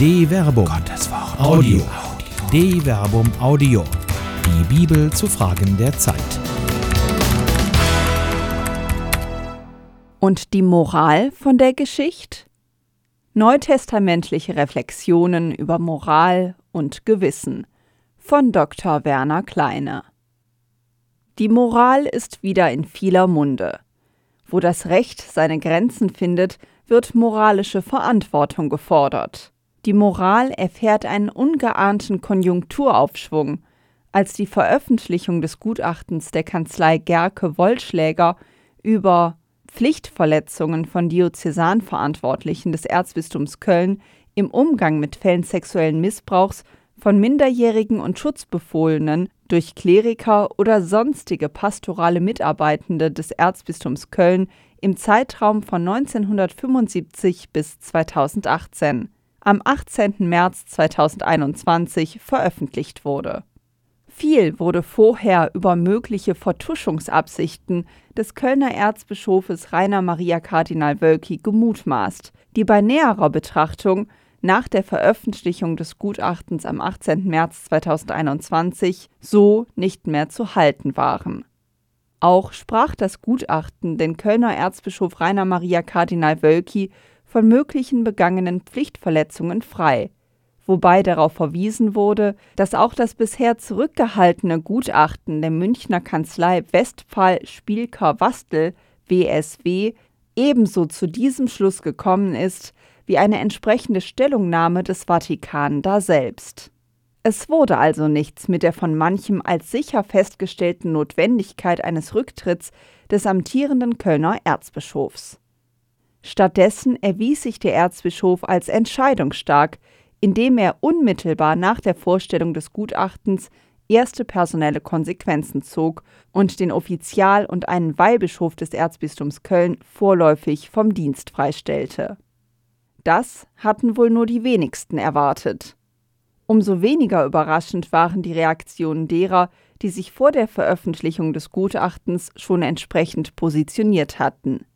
De Verbum. Gottes Wort. Audio. De Verbum Audio. Die Bibel zu Fragen der Zeit. Und die Moral von der Geschichte? Neutestamentliche Reflexionen über Moral und Gewissen von Dr. Werner Kleine. Die Moral ist wieder in vieler Munde. Wo das Recht seine Grenzen findet, wird moralische Verantwortung gefordert. Die Moral erfährt einen ungeahnten Konjunkturaufschwung, als die Veröffentlichung des Gutachtens der Kanzlei Gerke Wollschläger über Pflichtverletzungen von Diözesanverantwortlichen des Erzbistums Köln im Umgang mit Fällen sexuellen Missbrauchs von Minderjährigen und Schutzbefohlenen durch Kleriker oder sonstige pastorale Mitarbeitende des Erzbistums Köln im Zeitraum von 1975 bis 2018 am 18. März 2021 veröffentlicht wurde. Viel wurde vorher über mögliche Vertuschungsabsichten des Kölner Erzbischofes Rainer Maria Kardinal Wölki gemutmaßt, die bei näherer Betrachtung nach der Veröffentlichung des Gutachtens am 18. März 2021 so nicht mehr zu halten waren. Auch sprach das Gutachten den Kölner Erzbischof Rainer Maria Kardinal Wölki von möglichen begangenen Pflichtverletzungen frei, wobei darauf verwiesen wurde, dass auch das bisher zurückgehaltene Gutachten der Münchner Kanzlei Westphal Spielker Wastel WSW ebenso zu diesem Schluss gekommen ist wie eine entsprechende Stellungnahme des Vatikan daselbst. Es wurde also nichts mit der von manchem als sicher festgestellten Notwendigkeit eines Rücktritts des amtierenden Kölner Erzbischofs. Stattdessen erwies sich der Erzbischof als entscheidungsstark, indem er unmittelbar nach der Vorstellung des Gutachtens erste personelle Konsequenzen zog und den Offizial und einen Weihbischof des Erzbistums Köln vorläufig vom Dienst freistellte. Das hatten wohl nur die wenigsten erwartet. Umso weniger überraschend waren die Reaktionen derer, die sich vor der Veröffentlichung des Gutachtens schon entsprechend positioniert hatten.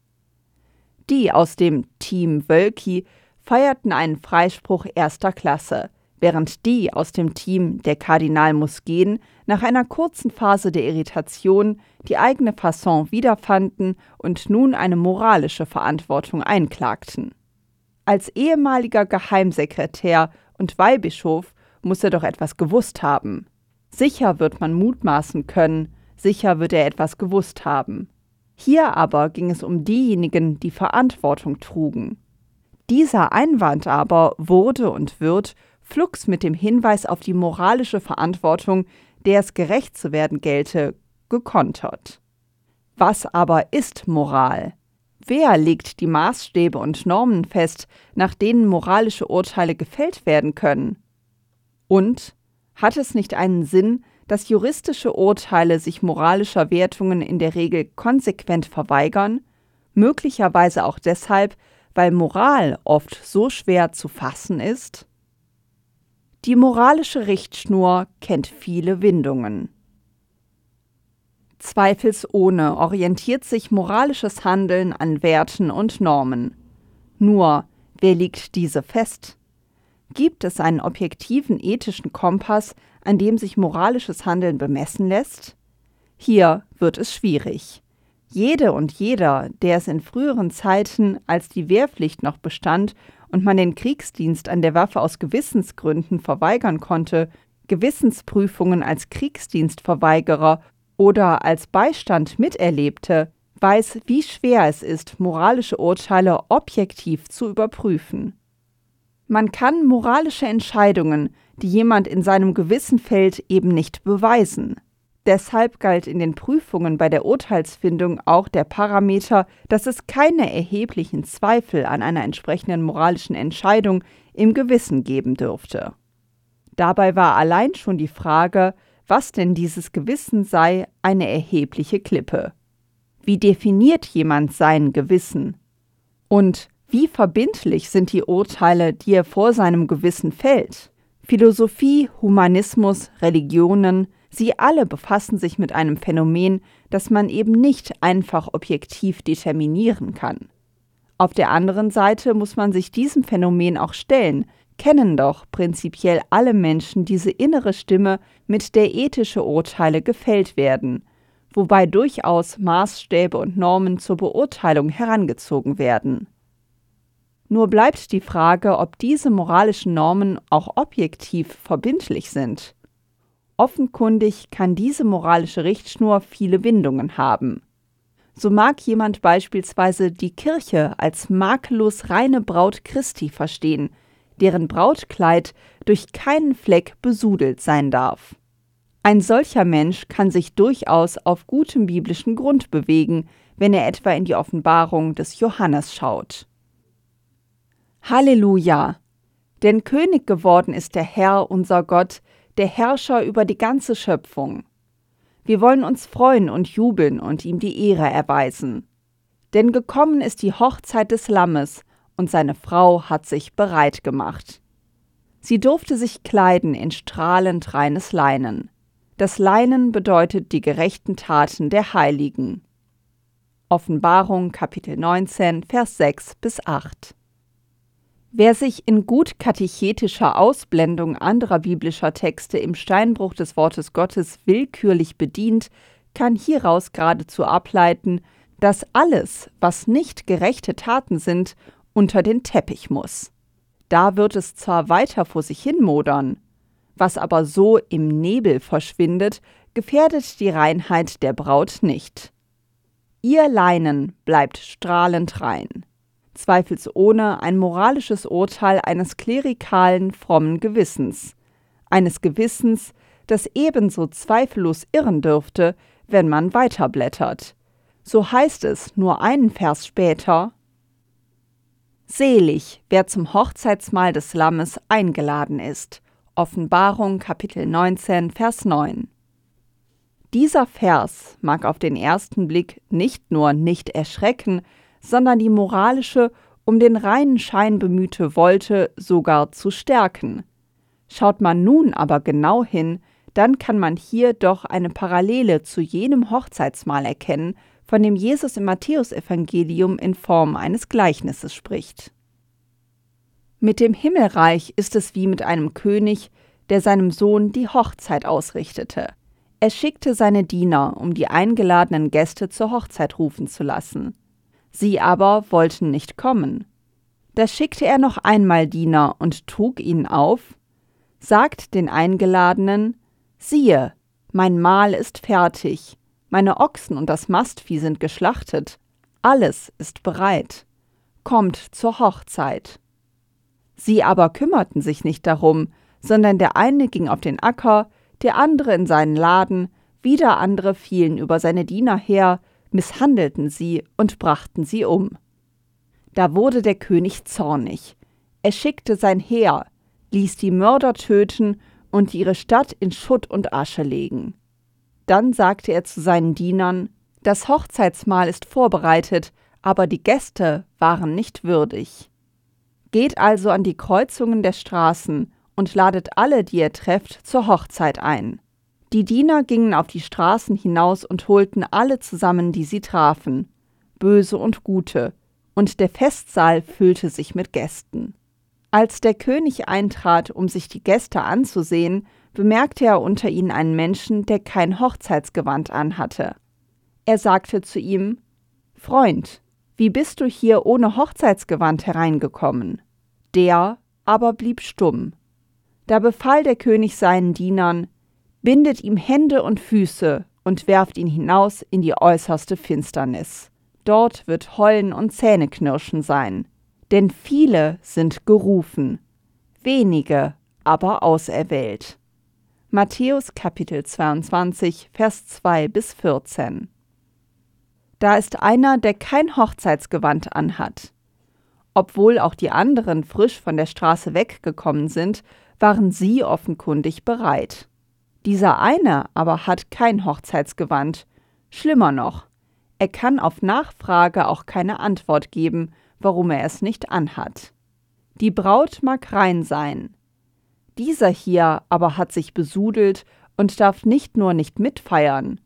Die aus dem Team Wölki feierten einen Freispruch erster Klasse, während die aus dem Team Der Kardinal muss gehen nach einer kurzen Phase der Irritation die eigene Fasson wiederfanden und nun eine moralische Verantwortung einklagten. Als ehemaliger Geheimsekretär und Weihbischof muss er doch etwas gewusst haben. Sicher wird man mutmaßen können, sicher wird er etwas gewusst haben. Hier aber ging es um diejenigen, die Verantwortung trugen. Dieser Einwand aber wurde und wird flugs mit dem Hinweis auf die moralische Verantwortung, der es gerecht zu werden gelte, gekontert. Was aber ist Moral? Wer legt die Maßstäbe und Normen fest, nach denen moralische Urteile gefällt werden können? Und hat es nicht einen Sinn, dass juristische Urteile sich moralischer Wertungen in der Regel konsequent verweigern, möglicherweise auch deshalb, weil Moral oft so schwer zu fassen ist? Die moralische Richtschnur kennt viele Windungen. Zweifelsohne orientiert sich moralisches Handeln an Werten und Normen. Nur, wer legt diese fest? Gibt es einen objektiven ethischen Kompass, an dem sich moralisches Handeln bemessen lässt? Hier wird es schwierig. Jede und jeder, der es in früheren Zeiten, als die Wehrpflicht noch bestand und man den Kriegsdienst an der Waffe aus Gewissensgründen verweigern konnte, Gewissensprüfungen als Kriegsdienstverweigerer oder als Beistand miterlebte, weiß, wie schwer es ist, moralische Urteile objektiv zu überprüfen. Man kann moralische Entscheidungen, die jemand in seinem Gewissen fällt, eben nicht beweisen. Deshalb galt in den Prüfungen bei der Urteilsfindung auch der Parameter, dass es keine erheblichen Zweifel an einer entsprechenden moralischen Entscheidung im Gewissen geben dürfte. Dabei war allein schon die Frage, was denn dieses Gewissen sei, eine erhebliche Klippe. Wie definiert jemand sein Gewissen? Und wie verbindlich sind die Urteile, die er vor seinem Gewissen fällt? Philosophie, Humanismus, Religionen, sie alle befassen sich mit einem Phänomen, das man eben nicht einfach objektiv determinieren kann. Auf der anderen Seite muss man sich diesem Phänomen auch stellen, kennen doch prinzipiell alle Menschen diese innere Stimme, mit der ethische Urteile gefällt werden, wobei durchaus Maßstäbe und Normen zur Beurteilung herangezogen werden. Nur bleibt die Frage, ob diese moralischen Normen auch objektiv verbindlich sind. Offenkundig kann diese moralische Richtschnur viele Windungen haben. So mag jemand beispielsweise die Kirche als makellos reine Braut Christi verstehen, deren Brautkleid durch keinen Fleck besudelt sein darf. Ein solcher Mensch kann sich durchaus auf gutem biblischen Grund bewegen, wenn er etwa in die Offenbarung des Johannes schaut. Halleluja! Denn König geworden ist der Herr, unser Gott, der Herrscher über die ganze Schöpfung. Wir wollen uns freuen und jubeln und ihm die Ehre erweisen. Denn gekommen ist die Hochzeit des Lammes, und seine Frau hat sich bereit gemacht. Sie durfte sich kleiden in strahlend reines Leinen. Das Leinen bedeutet die gerechten Taten der Heiligen. Offenbarung Kapitel 19, Vers 6 bis 8. Wer sich in gut katechetischer Ausblendung anderer biblischer Texte im Steinbruch des Wortes Gottes willkürlich bedient, kann hieraus geradezu ableiten, dass alles, was nicht gerechte Taten sind, unter den Teppich muss. Da wird es zwar weiter vor sich hin modern, was aber so im Nebel verschwindet, gefährdet die Reinheit der Braut nicht. Ihr Leinen bleibt strahlend rein. Zweifelsohne ein moralisches Urteil eines klerikalen, frommen Gewissens, eines Gewissens, das ebenso zweifellos irren dürfte, wenn man weiterblättert. So heißt es nur einen Vers später Selig, wer zum Hochzeitsmahl des Lammes eingeladen ist. Offenbarung Kapitel 19, Vers 9. Dieser Vers mag auf den ersten Blick nicht nur nicht erschrecken, sondern die moralische, um den reinen Schein bemühte Wollte sogar zu stärken. Schaut man nun aber genau hin, dann kann man hier doch eine Parallele zu jenem Hochzeitsmahl erkennen, von dem Jesus im Matthäusevangelium in Form eines Gleichnisses spricht. Mit dem Himmelreich ist es wie mit einem König, der seinem Sohn die Hochzeit ausrichtete. Er schickte seine Diener, um die eingeladenen Gäste zur Hochzeit rufen zu lassen. Sie aber wollten nicht kommen. Da schickte er noch einmal Diener und trug ihnen auf, sagt den Eingeladenen, siehe, mein Mahl ist fertig, meine Ochsen und das Mastvieh sind geschlachtet, alles ist bereit. Kommt zur Hochzeit. Sie aber kümmerten sich nicht darum, sondern der eine ging auf den Acker, der andere in seinen Laden, wieder andere fielen über seine Diener her, misshandelten sie und brachten sie um. Da wurde der König zornig. Er schickte sein Heer, ließ die Mörder töten und ihre Stadt in Schutt und Asche legen. Dann sagte er zu seinen Dienern, das Hochzeitsmahl ist vorbereitet, aber die Gäste waren nicht würdig. Geht also an die Kreuzungen der Straßen und ladet alle, die ihr trefft, zur Hochzeit ein. Die Diener gingen auf die Straßen hinaus und holten alle zusammen, die sie trafen, böse und gute, und der Festsaal füllte sich mit Gästen. Als der König eintrat, um sich die Gäste anzusehen, bemerkte er unter ihnen einen Menschen, der kein Hochzeitsgewand anhatte. Er sagte zu ihm Freund, wie bist du hier ohne Hochzeitsgewand hereingekommen? Der aber blieb stumm. Da befahl der König seinen Dienern Bindet ihm Hände und Füße und werft ihn hinaus in die äußerste Finsternis. Dort wird Heulen und Zähneknirschen sein. Denn viele sind gerufen, wenige aber auserwählt. Matthäus Kapitel 22, Vers 2 bis 14. Da ist einer, der kein Hochzeitsgewand anhat. Obwohl auch die anderen frisch von der Straße weggekommen sind, waren sie offenkundig bereit. Dieser eine aber hat kein Hochzeitsgewand. Schlimmer noch, er kann auf Nachfrage auch keine Antwort geben, warum er es nicht anhat. Die Braut mag rein sein, dieser hier aber hat sich besudelt und darf nicht nur nicht mitfeiern,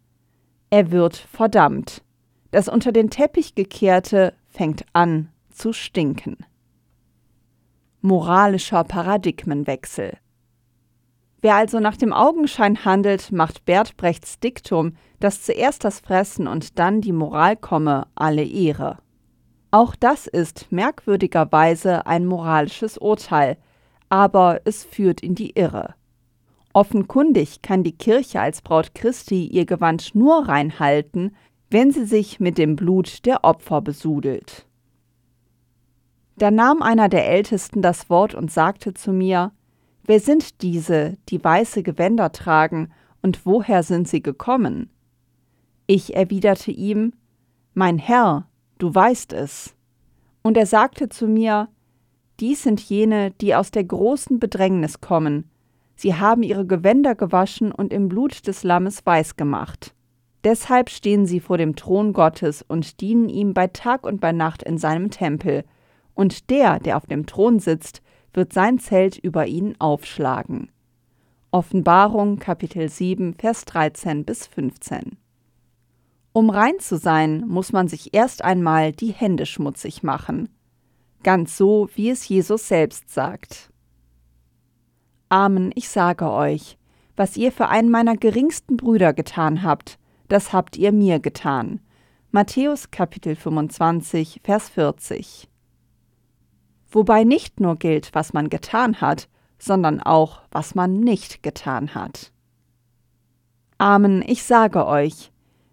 er wird verdammt. Das unter den Teppich gekehrte fängt an zu stinken. moralischer Paradigmenwechsel. Wer also nach dem Augenschein handelt, macht Bert Brechts Diktum, dass zuerst das Fressen und dann die Moral komme, alle Ehre. Auch das ist merkwürdigerweise ein moralisches Urteil, aber es führt in die Irre. Offenkundig kann die Kirche als Braut Christi ihr Gewand nur reinhalten, wenn sie sich mit dem Blut der Opfer besudelt. Da nahm einer der Ältesten das Wort und sagte zu mir, Wer sind diese, die weiße Gewänder tragen, und woher sind sie gekommen? Ich erwiderte ihm, Mein Herr, du weißt es. Und er sagte zu mir, Dies sind jene, die aus der großen Bedrängnis kommen. Sie haben ihre Gewänder gewaschen und im Blut des Lammes weiß gemacht. Deshalb stehen sie vor dem Thron Gottes und dienen ihm bei Tag und bei Nacht in seinem Tempel. Und der, der auf dem Thron sitzt, wird sein Zelt über ihnen aufschlagen. Offenbarung Kapitel 7 Vers 13 bis 15 Um rein zu sein, muss man sich erst einmal die Hände schmutzig machen. Ganz so, wie es Jesus selbst sagt. Amen, ich sage euch, was ihr für einen meiner geringsten Brüder getan habt, das habt ihr mir getan. Matthäus Kapitel 25, Vers 40 wobei nicht nur gilt, was man getan hat, sondern auch, was man nicht getan hat. Amen, ich sage euch,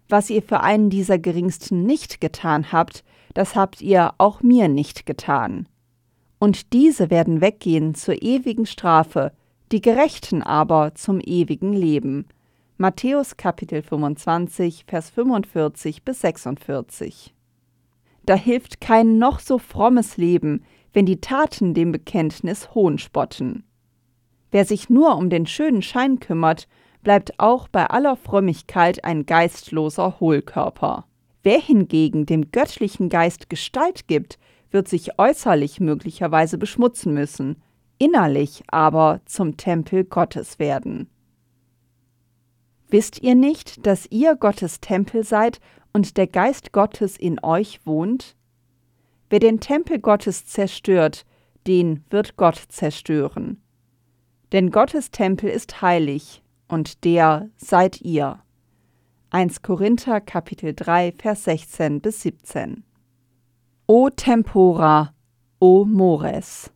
was ihr für einen dieser geringsten nicht getan habt, das habt ihr auch mir nicht getan. Und diese werden weggehen zur ewigen Strafe, die Gerechten aber zum ewigen Leben. Matthäus Kapitel 25, Vers 45 bis 46. Da hilft kein noch so frommes Leben, wenn die Taten dem Bekenntnis Hohn spotten. Wer sich nur um den schönen Schein kümmert, bleibt auch bei aller Frömmigkeit ein geistloser Hohlkörper. Wer hingegen dem göttlichen Geist Gestalt gibt, wird sich äußerlich möglicherweise beschmutzen müssen, innerlich aber zum Tempel Gottes werden. Wisst ihr nicht, dass ihr Gottes Tempel seid und der Geist Gottes in euch wohnt? Wer den Tempel Gottes zerstört, den wird Gott zerstören. Denn Gottes Tempel ist heilig, und der seid ihr. 1 Korinther Kapitel 3 Vers 16 bis 17. O Tempora, o Mores.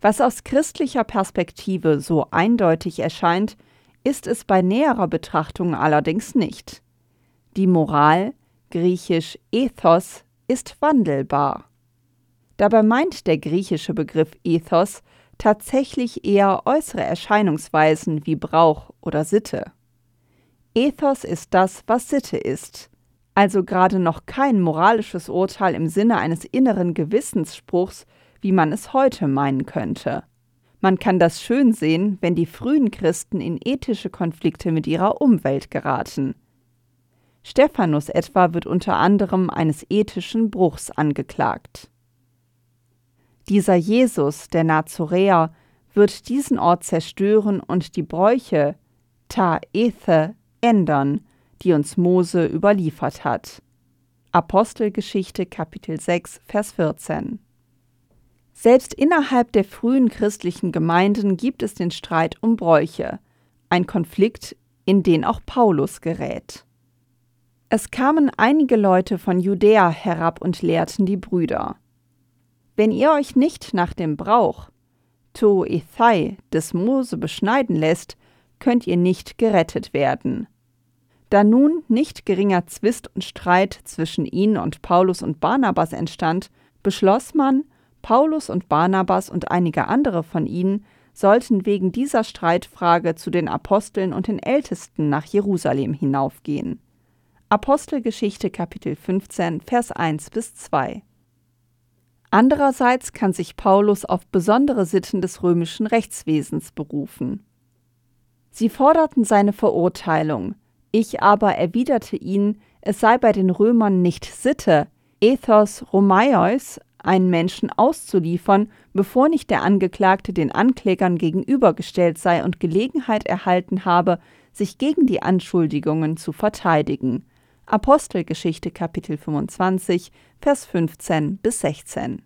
Was aus christlicher Perspektive so eindeutig erscheint, ist es bei näherer Betrachtung allerdings nicht. Die Moral, griechisch Ethos, ist wandelbar. Dabei meint der griechische Begriff Ethos tatsächlich eher äußere Erscheinungsweisen wie Brauch oder Sitte. Ethos ist das, was Sitte ist, also gerade noch kein moralisches Urteil im Sinne eines inneren Gewissensspruchs, wie man es heute meinen könnte. Man kann das schön sehen, wenn die frühen Christen in ethische Konflikte mit ihrer Umwelt geraten. Stephanus etwa wird unter anderem eines ethischen Bruchs angeklagt. Dieser Jesus, der Nazoräer, wird diesen Ort zerstören und die Bräuche ta ethe ändern, die uns Mose überliefert hat. Apostelgeschichte Kapitel 6 Vers 14 Selbst innerhalb der frühen christlichen Gemeinden gibt es den Streit um Bräuche, ein Konflikt, in den auch Paulus gerät. Es kamen einige Leute von Judäa herab und lehrten die Brüder. Wenn ihr euch nicht nach dem Brauch, To Ethai, des Mose beschneiden lässt, könnt ihr nicht gerettet werden. Da nun nicht geringer Zwist und Streit zwischen ihnen und Paulus und Barnabas entstand, beschloss man, Paulus und Barnabas und einige andere von ihnen sollten wegen dieser Streitfrage zu den Aposteln und den Ältesten nach Jerusalem hinaufgehen. Apostelgeschichte Kapitel 15, Vers 1 bis 2. Andererseits kann sich Paulus auf besondere Sitten des römischen Rechtswesens berufen. Sie forderten seine Verurteilung, ich aber erwiderte ihnen, es sei bei den Römern nicht Sitte, Ethos Romaios, einen Menschen auszuliefern, bevor nicht der Angeklagte den Anklägern gegenübergestellt sei und Gelegenheit erhalten habe, sich gegen die Anschuldigungen zu verteidigen. Apostelgeschichte Kapitel 25, Vers 15 bis 16.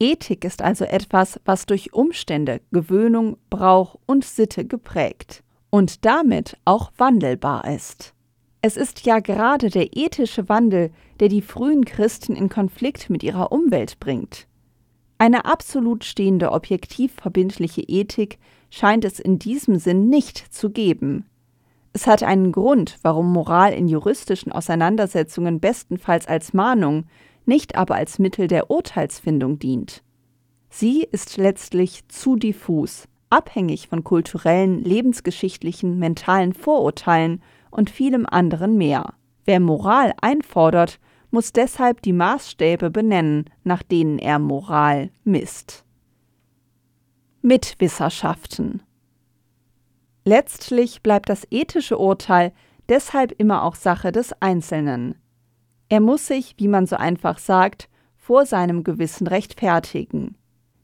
Ethik ist also etwas, was durch Umstände, Gewöhnung, Brauch und Sitte geprägt und damit auch wandelbar ist. Es ist ja gerade der ethische Wandel, der die frühen Christen in Konflikt mit ihrer Umwelt bringt. Eine absolut stehende objektiv verbindliche Ethik scheint es in diesem Sinn nicht zu geben. Es hat einen Grund, warum Moral in juristischen Auseinandersetzungen bestenfalls als Mahnung, nicht aber als Mittel der Urteilsfindung dient. Sie ist letztlich zu diffus, abhängig von kulturellen, lebensgeschichtlichen, mentalen Vorurteilen und vielem anderen mehr. Wer Moral einfordert, muss deshalb die Maßstäbe benennen, nach denen er Moral misst. Mitwisserschaften Letztlich bleibt das ethische Urteil deshalb immer auch Sache des Einzelnen. Er muss sich, wie man so einfach sagt, vor seinem Gewissen rechtfertigen.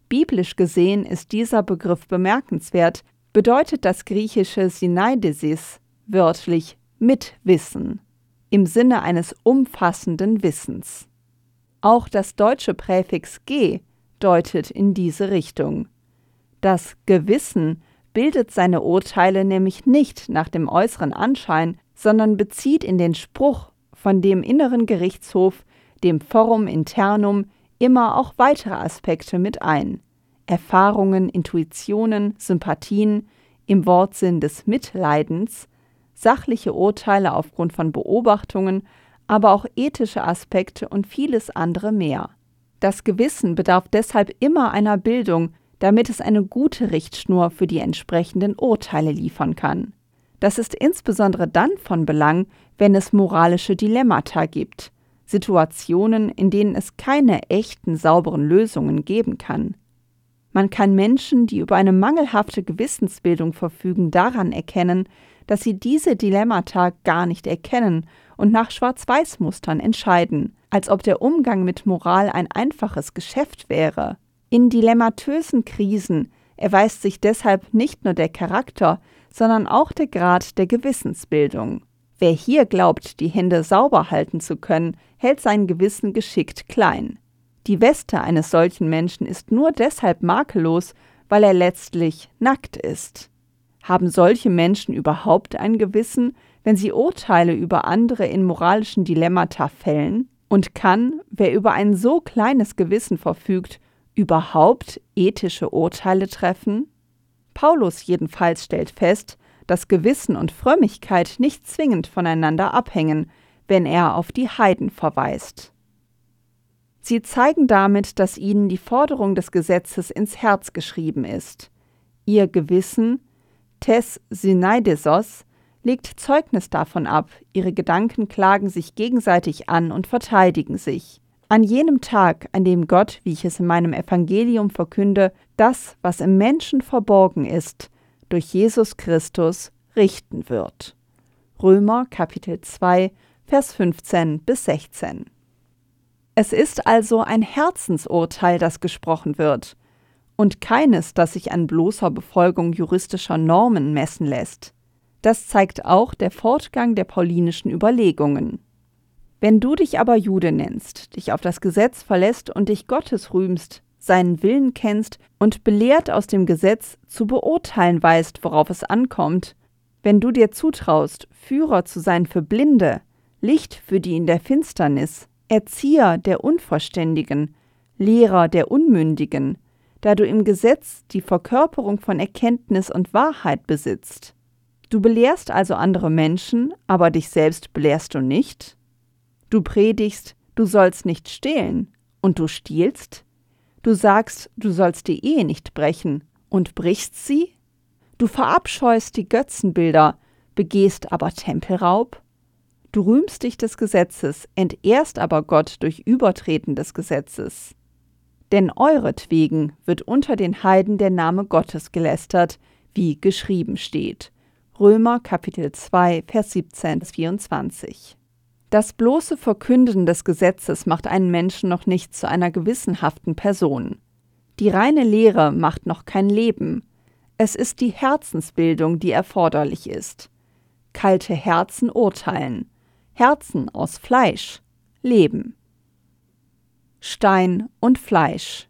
Biblisch gesehen ist dieser Begriff bemerkenswert, bedeutet das griechische Sinaidesis wörtlich Mitwissen im Sinne eines umfassenden Wissens. Auch das deutsche Präfix g deutet in diese Richtung. Das Gewissen bildet seine Urteile nämlich nicht nach dem äußeren Anschein, sondern bezieht in den Spruch von dem inneren Gerichtshof, dem Forum internum, immer auch weitere Aspekte mit ein. Erfahrungen, Intuitionen, Sympathien, im Wortsinn des Mitleidens, sachliche Urteile aufgrund von Beobachtungen, aber auch ethische Aspekte und vieles andere mehr. Das Gewissen bedarf deshalb immer einer Bildung, damit es eine gute Richtschnur für die entsprechenden Urteile liefern kann. Das ist insbesondere dann von Belang, wenn es moralische Dilemmata gibt, Situationen, in denen es keine echten sauberen Lösungen geben kann. Man kann Menschen, die über eine mangelhafte Gewissensbildung verfügen, daran erkennen, dass sie diese Dilemmata gar nicht erkennen und nach Schwarz-Weiß-Mustern entscheiden, als ob der Umgang mit Moral ein einfaches Geschäft wäre. In dilemmatösen Krisen erweist sich deshalb nicht nur der Charakter, sondern auch der Grad der Gewissensbildung. Wer hier glaubt, die Hände sauber halten zu können, hält sein Gewissen geschickt klein. Die Weste eines solchen Menschen ist nur deshalb makellos, weil er letztlich nackt ist. Haben solche Menschen überhaupt ein Gewissen, wenn sie Urteile über andere in moralischen Dilemmata fällen? Und kann, wer über ein so kleines Gewissen verfügt, überhaupt ethische Urteile treffen? Paulus jedenfalls stellt fest, dass Gewissen und Frömmigkeit nicht zwingend voneinander abhängen, wenn er auf die Heiden verweist. Sie zeigen damit, dass ihnen die Forderung des Gesetzes ins Herz geschrieben ist. Ihr Gewissen Tess Synaidesos legt Zeugnis davon ab, ihre Gedanken klagen sich gegenseitig an und verteidigen sich. An jenem Tag, an dem Gott, wie ich es in meinem Evangelium verkünde, das, was im Menschen verborgen ist, durch Jesus Christus richten wird. Römer Kapitel 2, Vers 15 bis 16. Es ist also ein Herzensurteil, das gesprochen wird, und keines, das sich an bloßer Befolgung juristischer Normen messen lässt. Das zeigt auch der Fortgang der paulinischen Überlegungen. Wenn du dich aber Jude nennst, dich auf das Gesetz verlässt und dich Gottes rühmst, seinen Willen kennst und belehrt aus dem Gesetz zu beurteilen weißt, worauf es ankommt, wenn du dir zutraust, Führer zu sein für Blinde, Licht für die in der Finsternis, Erzieher der Unverständigen, Lehrer der Unmündigen, da du im Gesetz die Verkörperung von Erkenntnis und Wahrheit besitzt. Du belehrst also andere Menschen, aber dich selbst belehrst du nicht? Du predigst, du sollst nicht stehlen, und du stiehlst? Du sagst, du sollst die Ehe nicht brechen, und brichst sie? Du verabscheust die Götzenbilder, begehst aber Tempelraub? Du rühmst dich des Gesetzes, entehrst aber Gott durch Übertreten des Gesetzes. Denn euretwegen wird unter den Heiden der Name Gottes gelästert, wie geschrieben steht. Römer Kapitel 2, Vers 17 bis 24. Das bloße Verkünden des Gesetzes macht einen Menschen noch nicht zu einer gewissenhaften Person. Die reine Lehre macht noch kein Leben. Es ist die Herzensbildung, die erforderlich ist. Kalte Herzen urteilen. Herzen aus Fleisch leben. Stein und Fleisch.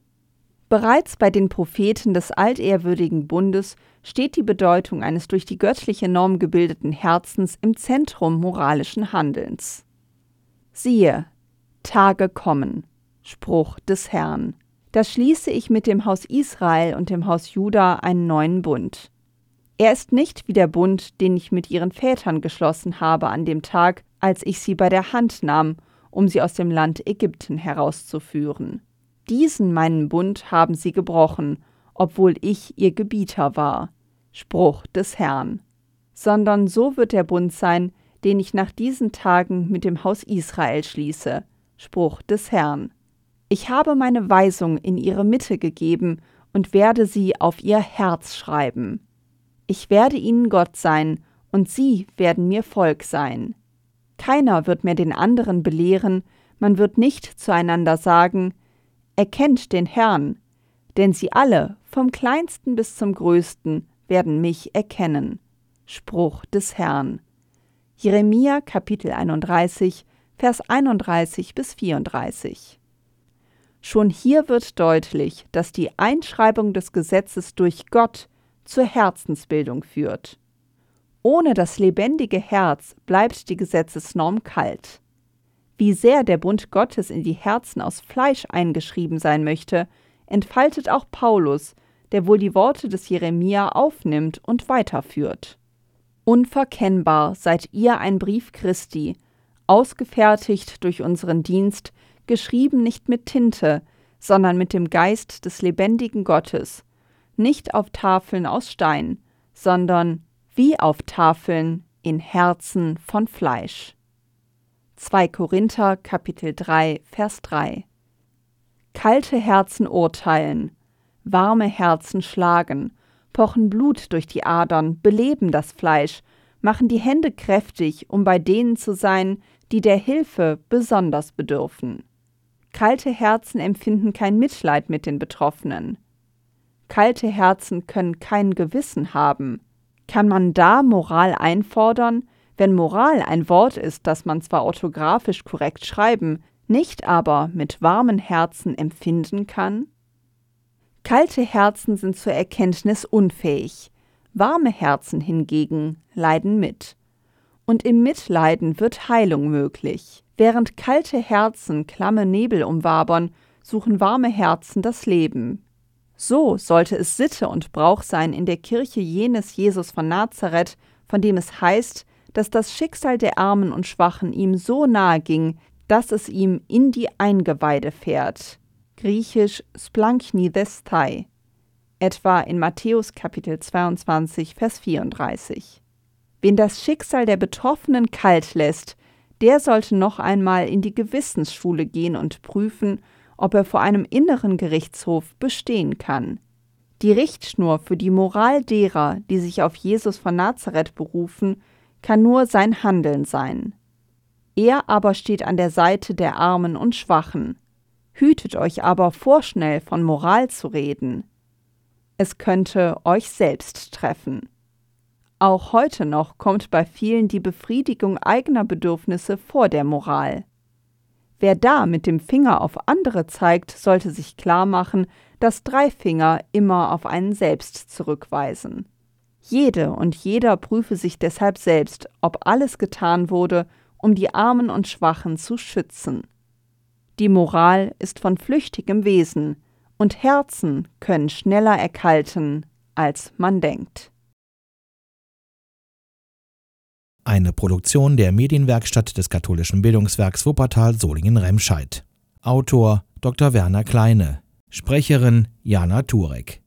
Bereits bei den Propheten des altehrwürdigen Bundes steht die Bedeutung eines durch die göttliche Norm gebildeten Herzens im Zentrum moralischen Handelns. Siehe, Tage kommen, Spruch des Herrn. Da schließe ich mit dem Haus Israel und dem Haus Juda einen neuen Bund. Er ist nicht wie der Bund, den ich mit ihren Vätern geschlossen habe an dem Tag, als ich sie bei der Hand nahm, um sie aus dem Land Ägypten herauszuführen. Diesen meinen Bund haben sie gebrochen, obwohl ich ihr Gebieter war. Spruch des Herrn. Sondern so wird der Bund sein, den ich nach diesen Tagen mit dem Haus Israel schließe. Spruch des Herrn. Ich habe meine Weisung in ihre Mitte gegeben und werde sie auf ihr Herz schreiben. Ich werde ihnen Gott sein, und sie werden mir Volk sein. Keiner wird mehr den anderen belehren, man wird nicht zueinander sagen, Erkennt den Herrn, denn sie alle, vom kleinsten bis zum größten, werden mich erkennen. Spruch des Herrn. Jeremia Kapitel 31, Vers 31 bis 34. Schon hier wird deutlich, dass die Einschreibung des Gesetzes durch Gott zur Herzensbildung führt. Ohne das lebendige Herz bleibt die Gesetzesnorm kalt. Wie sehr der Bund Gottes in die Herzen aus Fleisch eingeschrieben sein möchte, entfaltet auch Paulus, der wohl die Worte des Jeremia aufnimmt und weiterführt. Unverkennbar seid ihr ein Brief Christi, ausgefertigt durch unseren Dienst, geschrieben nicht mit Tinte, sondern mit dem Geist des lebendigen Gottes, nicht auf Tafeln aus Stein, sondern wie auf Tafeln in Herzen von Fleisch. 2 Korinther Kapitel 3 Vers 3 Kalte Herzen urteilen, warme Herzen schlagen, pochen Blut durch die Adern, beleben das Fleisch, machen die Hände kräftig, um bei denen zu sein, die der Hilfe besonders bedürfen. Kalte Herzen empfinden kein Mitleid mit den Betroffenen. Kalte Herzen können kein Gewissen haben. Kann man da Moral einfordern, wenn Moral ein Wort ist, das man zwar orthografisch korrekt schreiben, nicht aber mit warmen Herzen empfinden kann? Kalte Herzen sind zur Erkenntnis unfähig, warme Herzen hingegen leiden mit. Und im Mitleiden wird Heilung möglich. Während kalte Herzen klamme Nebel umwabern, suchen warme Herzen das Leben. So sollte es Sitte und Brauch sein in der Kirche jenes Jesus von Nazareth, von dem es heißt, dass das Schicksal der Armen und Schwachen ihm so nahe ging, dass es ihm in die Eingeweide fährt. Griechisch splanknidestai, etwa in Matthäus Kapitel 22, Vers 34. Wen das Schicksal der Betroffenen kalt lässt, der sollte noch einmal in die Gewissensschule gehen und prüfen, ob er vor einem inneren Gerichtshof bestehen kann. Die Richtschnur für die Moral derer, die sich auf Jesus von Nazareth berufen, kann nur sein Handeln sein. Er aber steht an der Seite der Armen und Schwachen. Hütet euch aber vorschnell von Moral zu reden. Es könnte euch selbst treffen. Auch heute noch kommt bei vielen die Befriedigung eigener Bedürfnisse vor der Moral. Wer da mit dem Finger auf andere zeigt, sollte sich klar machen, dass drei Finger immer auf einen selbst zurückweisen. Jede und jeder prüfe sich deshalb selbst, ob alles getan wurde, um die Armen und Schwachen zu schützen. Die Moral ist von flüchtigem Wesen, und Herzen können schneller erkalten, als man denkt. Eine Produktion der Medienwerkstatt des katholischen Bildungswerks Wuppertal Solingen-Remscheid. Autor Dr. Werner Kleine. Sprecherin Jana Turek.